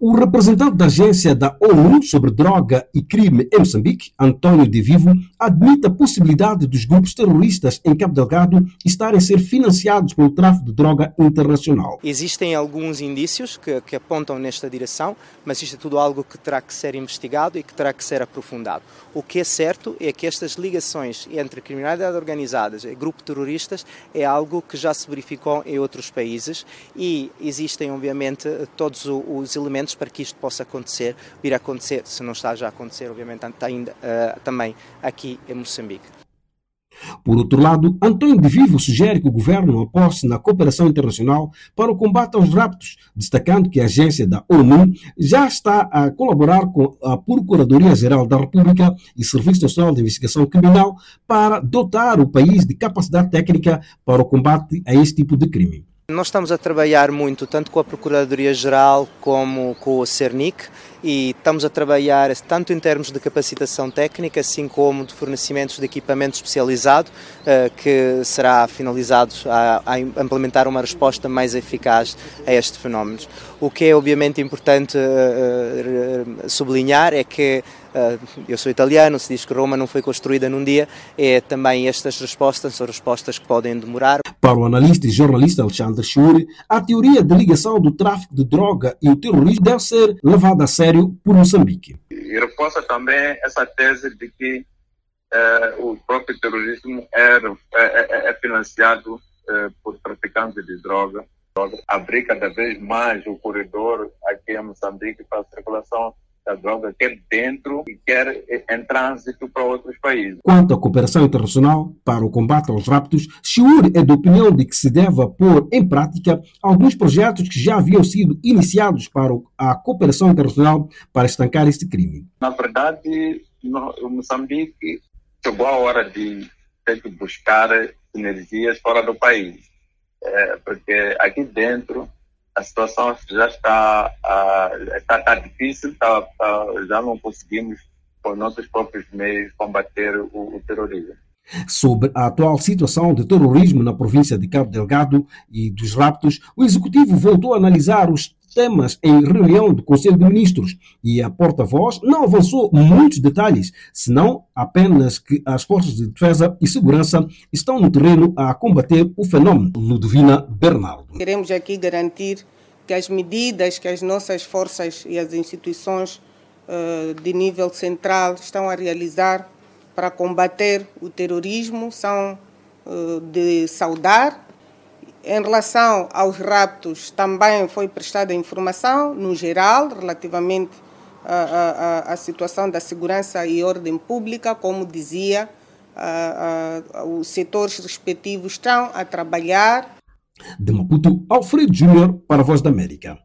O representante da agência da ONU sobre droga e crime em Moçambique, António de Vivo, admite a possibilidade dos grupos terroristas em Cabo Delgado estarem a ser financiados pelo tráfico de droga internacional. Existem alguns indícios que, que apontam nesta direção, mas isto é tudo algo que terá que ser investigado e que terá que ser aprofundado. O que é certo é que estas ligações entre criminalidade organizada e grupos terroristas é algo que já se verificou em outros países e existem, obviamente, todos os elementos para que isto possa acontecer, vir a acontecer, se não está já a acontecer, obviamente, ainda uh, também aqui em Moçambique. Por outro lado, António de Vivo sugere que o governo aposte na cooperação internacional para o combate aos raptos, destacando que a agência da ONU já está a colaborar com a Procuradoria-Geral da República e Serviço Nacional de Investigação Criminal para dotar o país de capacidade técnica para o combate a este tipo de crime. Nós estamos a trabalhar muito, tanto com a Procuradoria-Geral como com o CERNIC, e estamos a trabalhar tanto em termos de capacitação técnica, assim como de fornecimentos de equipamento especializado, eh, que será finalizado a, implementar uma resposta mais eficaz a estes fenómenos. O que é obviamente importante eh, eh, sublinhar é que eu sou italiano, se diz que Roma não foi construída num dia, é também estas respostas, são respostas que podem demorar. Para o analista e jornalista Alexandre Schuri, a teoria da ligação do tráfico de droga e o terrorismo deve ser levada a sério por Moçambique. E reforça também essa tese de que eh, o próprio terrorismo é, é, é, é financiado eh, por traficantes de droga. Abrir cada vez mais o corredor aqui em Moçambique para a circulação da droga, quer dentro e quer em trânsito para outros países. Quanto à cooperação internacional para o combate aos raptos, Chiur é da opinião de que se deve pôr em prática alguns projetos que já haviam sido iniciados para a cooperação internacional para estancar este crime. Na verdade, no Moçambique chegou a hora de ter que buscar sinergias fora do país, é, porque aqui dentro a situação já está, uh, está, está difícil, está, está, já não conseguimos, com nossos próprios meios, combater o, o terrorismo. Sobre a atual situação de terrorismo na província de Cabo Delgado e dos raptos, o Executivo voltou a analisar os temas em reunião do Conselho de Ministros e a porta-voz não avançou muitos detalhes, senão apenas que as forças de defesa e segurança estão no terreno a combater o fenômeno. Ludovina Bernardo. Queremos aqui garantir que as medidas que as nossas forças e as instituições uh, de nível central estão a realizar para combater o terrorismo são uh, de saudar em relação aos raptos, também foi prestada informação, no geral, relativamente à, à, à situação da segurança e ordem pública, como dizia, os setores respectivos estão a trabalhar. De Maputo, Alfredo Júnior para a Voz da América.